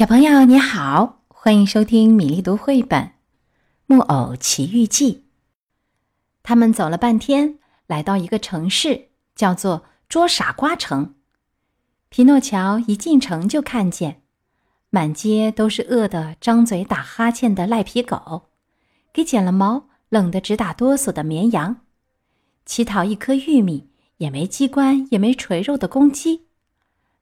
小朋友你好，欢迎收听米粒读绘本《木偶奇遇记》。他们走了半天，来到一个城市，叫做捉傻瓜城。皮诺乔一进城就看见，满街都是饿得张嘴打哈欠的赖皮狗，给剪了毛冷得直打哆嗦的绵羊，乞讨一颗玉米也没机关也没垂肉的公鸡，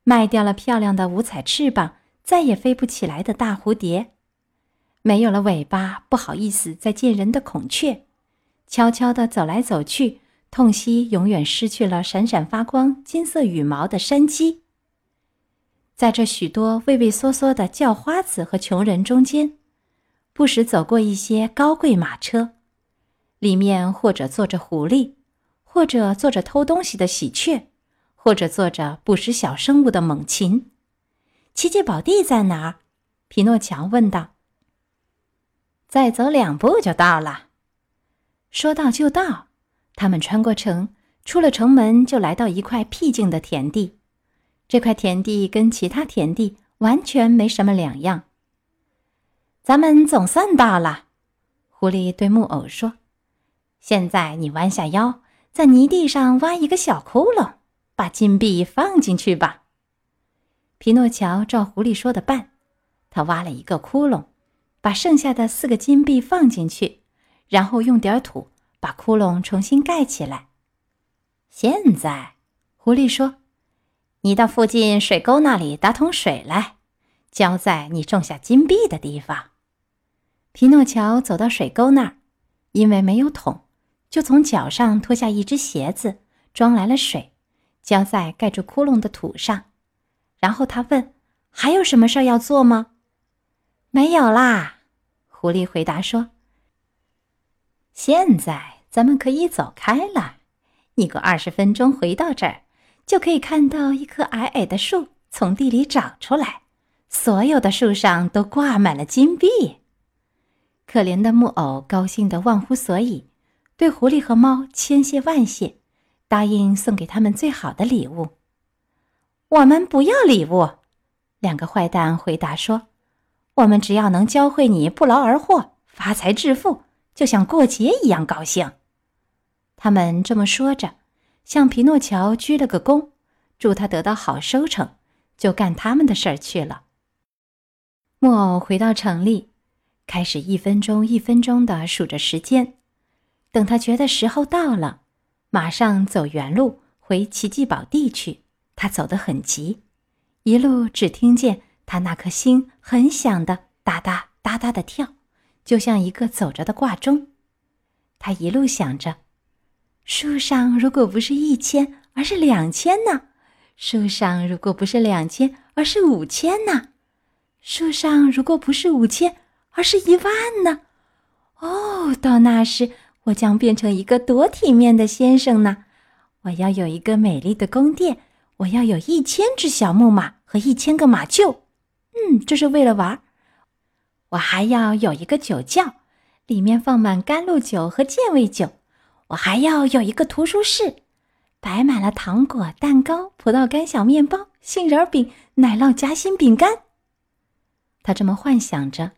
卖掉了漂亮的五彩翅膀。再也飞不起来的大蝴蝶，没有了尾巴，不好意思再见人的孔雀，悄悄地走来走去，痛惜永远失去了闪闪发光金色羽毛的山鸡。在这许多畏畏缩缩的叫花子和穷人中间，不时走过一些高贵马车，里面或者坐着狐狸，或者坐着偷东西的喜鹊，或者坐着捕食小生物的猛禽。奇迹宝地在哪儿？皮诺乔问道。再走两步就到了。说到就到，他们穿过城，出了城门，就来到一块僻静的田地。这块田地跟其他田地完全没什么两样。咱们总算到了，狐狸对木偶说：“现在你弯下腰，在泥地上挖一个小窟窿，把金币放进去吧。”皮诺乔照狐狸说的办，他挖了一个窟窿，把剩下的四个金币放进去，然后用点土把窟窿重新盖起来。现在，狐狸说：“你到附近水沟那里打桶水来，浇在你种下金币的地方。”皮诺乔走到水沟那儿，因为没有桶，就从脚上脱下一只鞋子，装来了水，浇在盖住窟窿的土上。然后他问：“还有什么事儿要做吗？”“没有啦。”狐狸回答说。“现在咱们可以走开了。你过二十分钟回到这儿，就可以看到一棵矮矮的树从地里长出来，所有的树上都挂满了金币。”可怜的木偶高兴得忘乎所以，对狐狸和猫千谢万谢，答应送给他们最好的礼物。我们不要礼物，两个坏蛋回答说：“我们只要能教会你不劳而获、发财致富，就像过节一样高兴。”他们这么说着，向皮诺乔鞠了个躬，祝他得到好收成，就干他们的事儿去了。木偶回到城里，开始一分钟一分钟的数着时间，等他觉得时候到了，马上走原路回奇迹宝地去。他走得很急，一路只听见他那颗心很响的哒哒哒哒的跳，就像一个走着的挂钟。他一路想着：树上如果不是一千，而是两千呢？树上如果不是两千，而是五千呢？树上如果不是五千，而是一万呢？哦，到那时我将变成一个多体面的先生呢！我要有一个美丽的宫殿。我要有一千只小木马和一千个马厩，嗯，这是为了玩。我还要有一个酒窖，里面放满甘露酒和健胃酒。我还要有一个图书室，摆满了糖果、蛋糕、葡萄干、小面包、杏仁饼、奶酪夹心饼干。他这么幻想着，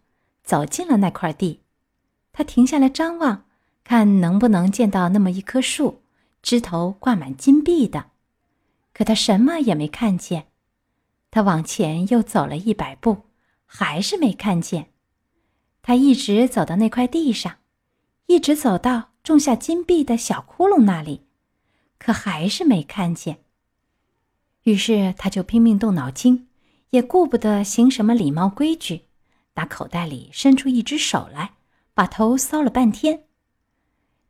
走进了那块地。他停下来张望，看能不能见到那么一棵树，枝头挂满金币的。可他什么也没看见，他往前又走了一百步，还是没看见。他一直走到那块地上，一直走到种下金币的小窟窿那里，可还是没看见。于是他就拼命动脑筋，也顾不得行什么礼貌规矩，打口袋里伸出一只手来，把头搔了半天。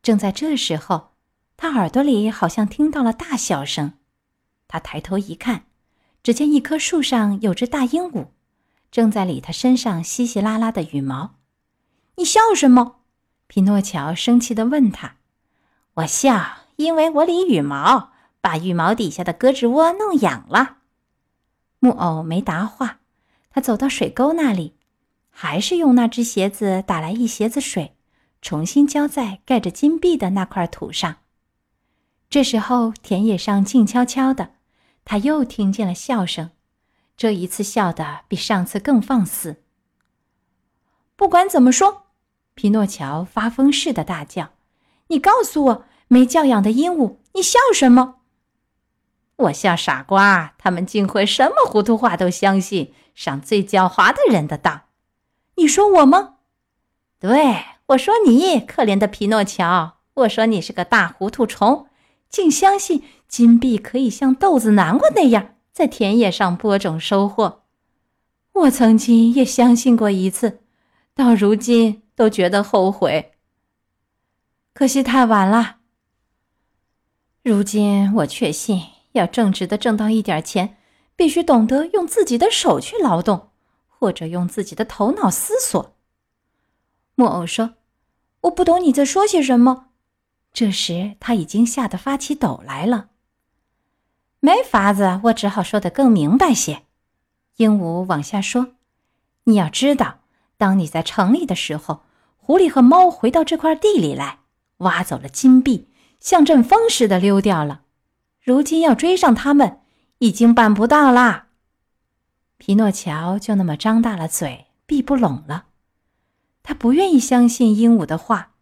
正在这时候，他耳朵里好像听到了大笑声。他抬头一看，只见一棵树上有只大鹦鹉，正在理他身上稀稀拉拉的羽毛。你笑什么？匹诺乔生气地问他。我笑，因为我理羽毛，把羽毛底下的胳肢窝弄痒了。木偶没答话，他走到水沟那里，还是用那只鞋子打来一鞋子水，重新浇在盖着金币的那块土上。这时候，田野上静悄悄的。他又听见了笑声，这一次笑得比上次更放肆。不管怎么说，皮诺乔发疯似的大叫：“你告诉我，没教养的鹦鹉，你笑什么？”我笑傻瓜，他们竟会什么糊涂话都相信，上最狡猾的人的当。你说我吗？对，我说你，可怜的皮诺乔。我说你是个大糊涂虫，竟相信金币可以像豆子、南瓜那样在田野上播种收获。我曾经也相信过一次，到如今都觉得后悔。可惜太晚了。如今我确信。要正直的挣到一点钱，必须懂得用自己的手去劳动，或者用自己的头脑思索。木偶说：“我不懂你在说些什么。”这时他已经吓得发起抖来了。没法子，我只好说得更明白些。鹦鹉往下说：“你要知道，当你在城里的时候，狐狸和猫回到这块地里来，挖走了金币，像阵风似的溜掉了。”如今要追上他们，已经办不到啦。皮诺乔就那么张大了嘴，闭不拢了。他不愿意相信鹦鹉的话，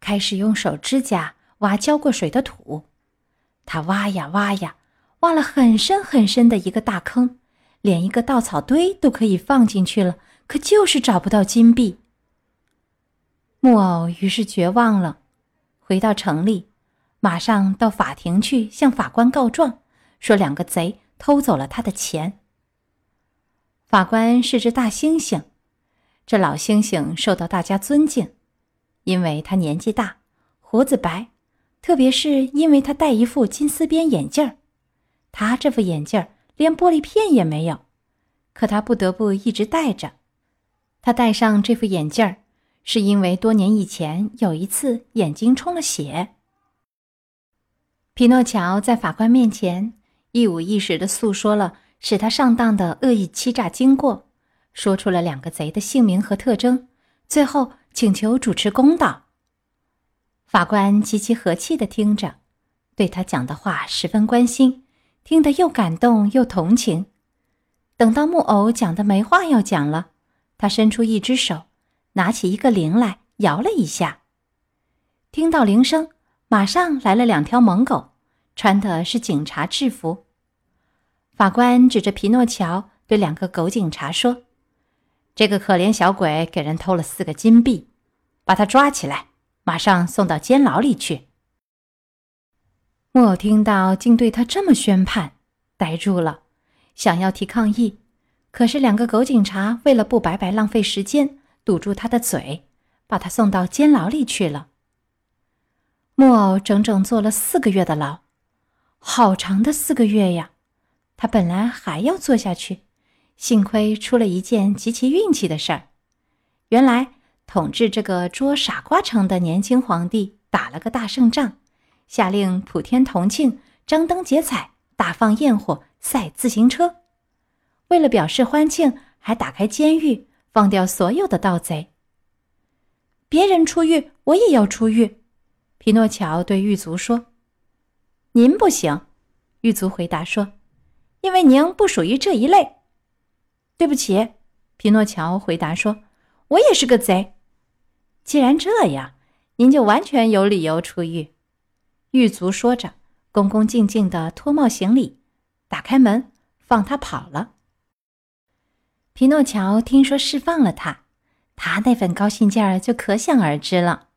开始用手指甲挖浇过水的土。他挖呀挖呀，挖了很深很深的一个大坑，连一个稻草堆都可以放进去了，可就是找不到金币。木偶于是绝望了，回到城里。马上到法庭去向法官告状，说两个贼偷走了他的钱。法官是只大猩猩，这老猩猩受到大家尊敬，因为他年纪大，胡子白，特别是因为他戴一副金丝边眼镜儿。他这副眼镜儿连玻璃片也没有，可他不得不一直戴着。他戴上这副眼镜儿，是因为多年以前有一次眼睛充了血。匹诺乔在法官面前一五一十地诉说了使他上当的恶意欺诈经过，说出了两个贼的姓名和特征，最后请求主持公道。法官极其和气地听着，对他讲的话十分关心，听得又感动又同情。等到木偶讲的没话要讲了，他伸出一只手，拿起一个铃来摇了一下，听到铃声。马上来了两条猛狗，穿的是警察制服。法官指着皮诺乔对两个狗警察说：“这个可怜小鬼给人偷了四个金币，把他抓起来，马上送到监牢里去。”木偶听到竟对他这么宣判，呆住了，想要提抗议，可是两个狗警察为了不白白浪费时间，堵住他的嘴，把他送到监牢里去了。木偶整整坐了四个月的牢，好长的四个月呀！他本来还要坐下去，幸亏出了一件极其运气的事儿。原来统治这个捉傻瓜城的年轻皇帝打了个大胜仗，下令普天同庆，张灯结彩，大放焰火，赛自行车。为了表示欢庆，还打开监狱，放掉所有的盗贼。别人出狱，我也要出狱。匹诺乔对狱卒说：“您不行。”狱卒回答说：“因为您不属于这一类。”对不起，匹诺乔回答说：“我也是个贼。”既然这样，您就完全有理由出狱。”狱卒说着，恭恭敬敬的脱帽行礼，打开门放他跑了。匹诺乔听说释放了他，他那份高兴劲儿就可想而知了。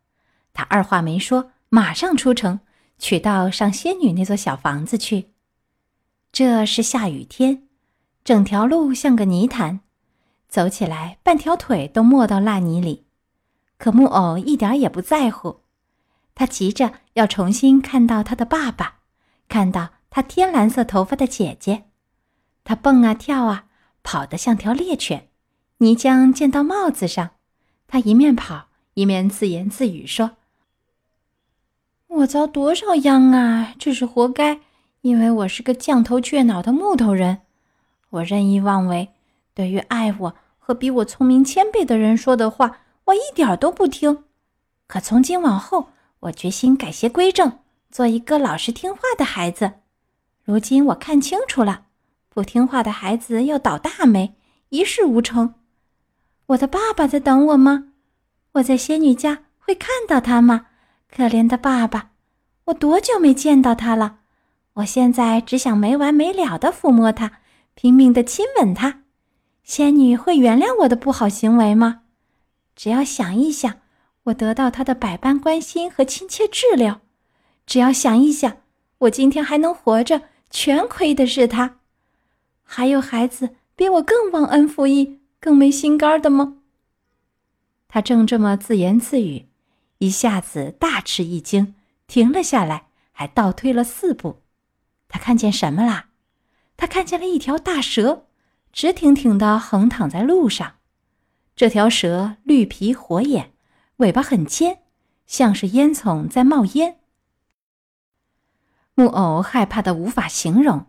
他二话没说，马上出城，取道上仙女那座小房子去。这是下雨天，整条路像个泥潭，走起来半条腿都没到烂泥里。可木偶一点也不在乎，他急着要重新看到他的爸爸，看到他天蓝色头发的姐姐。他蹦啊跳啊，跑得像条猎犬，泥浆溅到帽子上。他一面跑一面自言自语说。我遭多少殃啊！这是活该，因为我是个犟头倔脑的木头人。我任意妄为，对于爱我和比我聪明千倍的人说的话，我一点都不听。可从今往后，我决心改邪归正，做一个老实听话的孩子。如今我看清楚了，不听话的孩子要倒大霉，一事无成。我的爸爸在等我吗？我在仙女家会看到他吗？可怜的爸爸，我多久没见到他了？我现在只想没完没了的抚摸他，拼命的亲吻他。仙女会原谅我的不好行为吗？只要想一想，我得到他的百般关心和亲切治疗；只要想一想，我今天还能活着，全亏的是他。还有孩子比我更忘恩负义、更没心肝的吗？他正这么自言自语，一下子大吃一惊，停了下来，还倒退了四步。他看见什么啦？他看见了一条大蛇，直挺挺的横躺在路上。这条蛇绿皮火眼，尾巴很尖，像是烟囱在冒烟。木偶害怕的无法形容，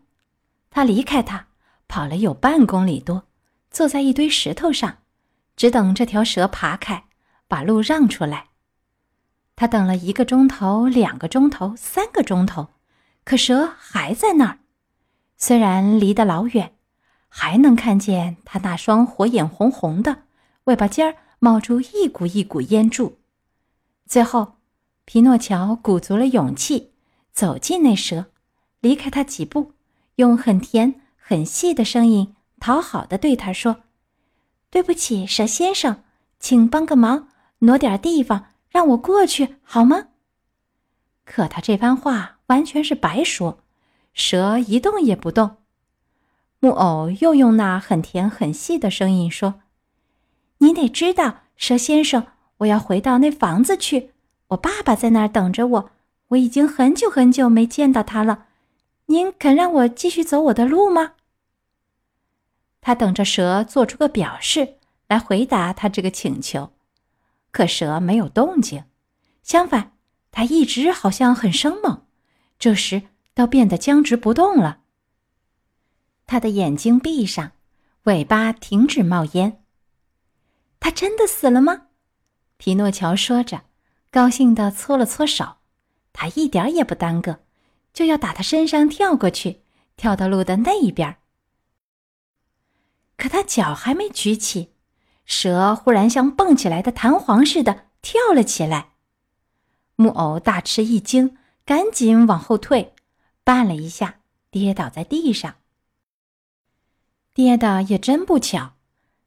他离开它，跑了有半公里多，坐在一堆石头上，只等这条蛇爬开，把路让出来。他等了一个钟头，两个钟头，三个钟头，可蛇还在那儿。虽然离得老远，还能看见他那双火眼红红的。尾巴尖儿冒出一股一股烟柱，最后，皮诺乔鼓足了勇气走进那蛇，离开他几步，用很甜很细的声音讨好的对他说：“对不起，蛇先生，请帮个忙，挪点地方让我过去好吗？”可他这番话完全是白说，蛇一动也不动。木偶又用那很甜很细的声音说。你得知道，蛇先生，我要回到那房子去。我爸爸在那儿等着我，我已经很久很久没见到他了。您肯让我继续走我的路吗？他等着蛇做出个表示来回答他这个请求，可蛇没有动静，相反，他一直好像很生猛，这时倒变得僵直不动了。他的眼睛闭上，尾巴停止冒烟。他真的死了吗？皮诺乔说着，高兴地搓了搓手。他一点也不耽搁，就要打他身上跳过去，跳到路的那一边。可他脚还没举起，蛇忽然像蹦起来的弹簧似的跳了起来。木偶大吃一惊，赶紧往后退，绊了一下，跌倒在地上。跌的也真不巧，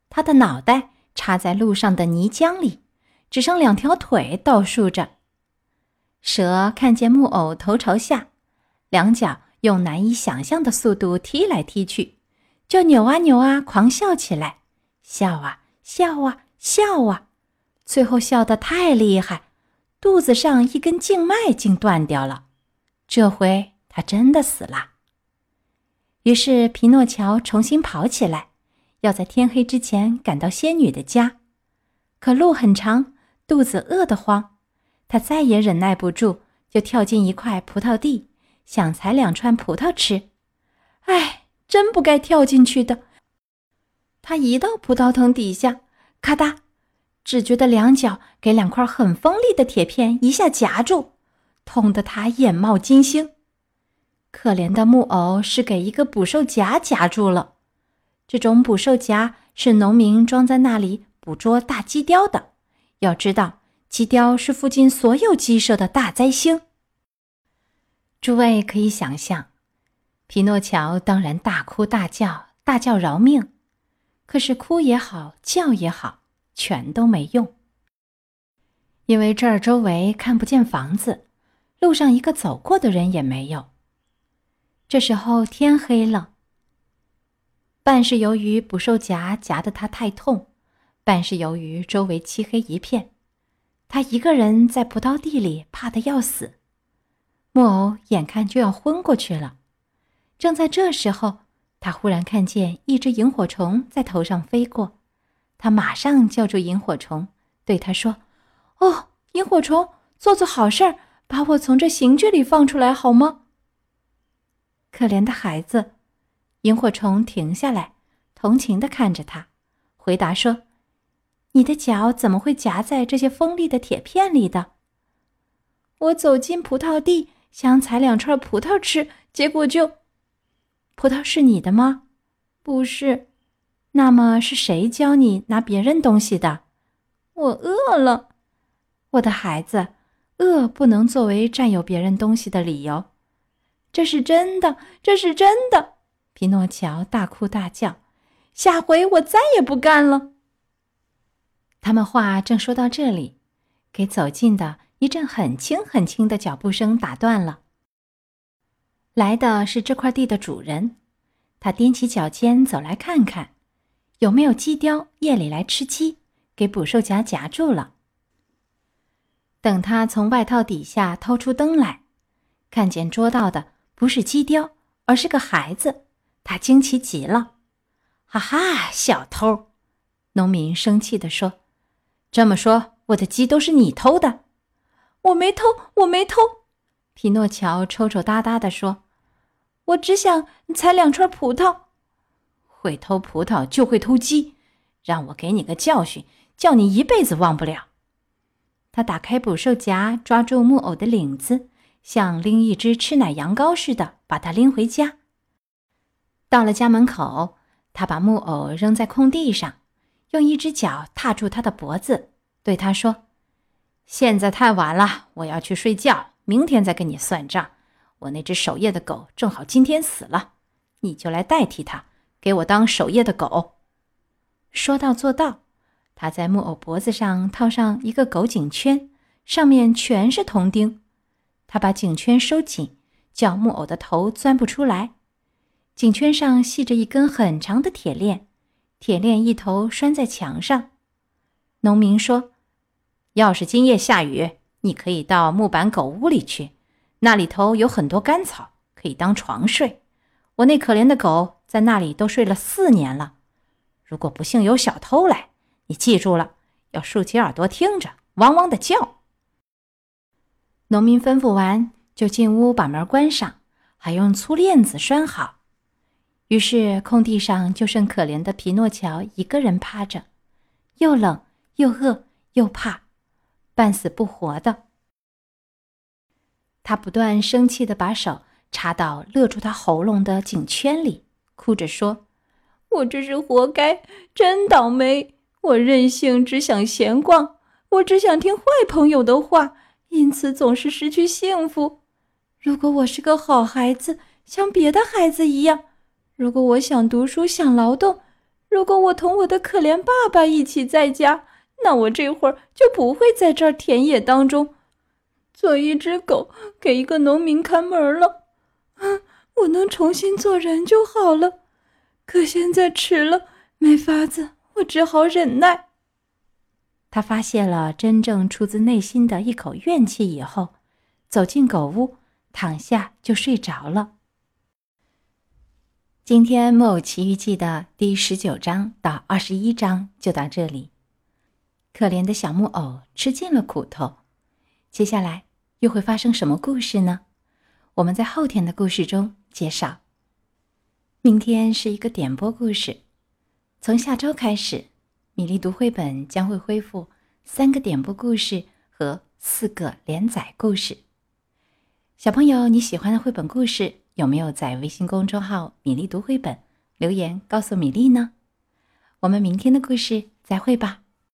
他的脑袋。插在路上的泥浆里，只剩两条腿倒竖着。蛇看见木偶头朝下，两脚用难以想象的速度踢来踢去，就扭啊扭啊，狂笑起来，笑啊笑啊笑啊，最后笑得太厉害，肚子上一根静脉竟断掉了。这回他真的死了。于是皮诺乔重新跑起来。要在天黑之前赶到仙女的家，可路很长，肚子饿得慌，他再也忍耐不住，就跳进一块葡萄地，想采两串葡萄吃。哎，真不该跳进去的。他一到葡萄藤底下，咔嗒，只觉得两脚给两块很锋利的铁片一下夹住，痛得他眼冒金星。可怜的木偶是给一个捕兽夹夹住了。这种捕兽夹是农民装在那里捕捉大鸡雕的。要知道，鸡雕是附近所有鸡舍的大灾星。诸位可以想象，皮诺乔当然大哭大叫，大叫饶命。可是哭也好，叫也好，全都没用，因为这儿周围看不见房子，路上一个走过的人也没有。这时候天黑了。半是由于捕兽夹夹得他太痛，半是由于周围漆黑一片，他一个人在葡萄地里怕得要死。木偶眼看就要昏过去了，正在这时候，他忽然看见一只萤火虫在头上飞过，他马上叫住萤火虫，对他说：“哦，萤火虫，做做好事儿，把我从这刑具里放出来好吗？”可怜的孩子。萤火虫停下来，同情地看着他，回答说：“你的脚怎么会夹在这些锋利的铁片里的？”我走进葡萄地，想采两串葡萄吃，结果就……葡萄是你的吗？不是。那么是谁教你拿别人东西的？我饿了。我的孩子，饿不能作为占有别人东西的理由。这是真的，这是真的！皮诺乔大哭大叫。下回我再也不干了。他们话正说到这里，给走近的一阵很轻很轻的脚步声打断了。来的是这块地的主人，他踮起脚尖走来看看。有没有鸡雕夜里来吃鸡，给捕兽夹夹住了？等他从外套底下掏出灯来，看见捉到的不是鸡雕，而是个孩子，他惊奇极了。哈哈，小偷！农民生气地说：“这么说，我的鸡都是你偷的？”“我没偷，我没偷。”匹诺乔抽抽搭搭地说：“我只想采两串葡萄。”会偷葡萄就会偷鸡，让我给你个教训，叫你一辈子忘不了。他打开捕兽夹，抓住木偶的领子，像拎一只吃奶羊羔似的，把它拎回家。到了家门口，他把木偶扔在空地上，用一只脚踏住他的脖子，对他说：“现在太晚了，我要去睡觉，明天再跟你算账。我那只守夜的狗正好今天死了，你就来代替它。”给我当守夜的狗。说到做到，他在木偶脖子上套上一个狗颈圈，上面全是铜钉。他把颈圈收紧，叫木偶的头钻不出来。颈圈上系着一根很长的铁链，铁链一头拴在墙上。农民说：“要是今夜下雨，你可以到木板狗屋里去，那里头有很多干草，可以当床睡。我那可怜的狗。”在那里都睡了四年了。如果不幸有小偷来，你记住了，要竖起耳朵听着，汪汪的叫。农民吩咐完，就进屋把门关上，还用粗链子拴好。于是空地上就剩可怜的皮诺乔一个人趴着，又冷又饿又怕，半死不活的。他不断生气的把手插到勒住他喉咙的颈圈里。哭着说：“我这是活该，真倒霉！我任性，只想闲逛，我只想听坏朋友的话，因此总是失去幸福。如果我是个好孩子，像别的孩子一样；如果我想读书，想劳动；如果我同我的可怜爸爸一起在家，那我这会儿就不会在这儿田野当中做一只狗，给一个农民看门了。”我能重新做人就好了，可现在迟了，没法子，我只好忍耐。他发泄了真正出自内心的一口怨气以后，走进狗屋，躺下就睡着了。今天《木偶奇遇记》的第十九章到二十一章就到这里。可怜的小木偶吃尽了苦头，接下来又会发生什么故事呢？我们在后天的故事中。介绍。明天是一个点播故事，从下周开始，米粒读绘本将会恢复三个点播故事和四个连载故事。小朋友，你喜欢的绘本故事有没有在微信公众号“米粒读绘本”留言告诉米粒呢？我们明天的故事再会吧。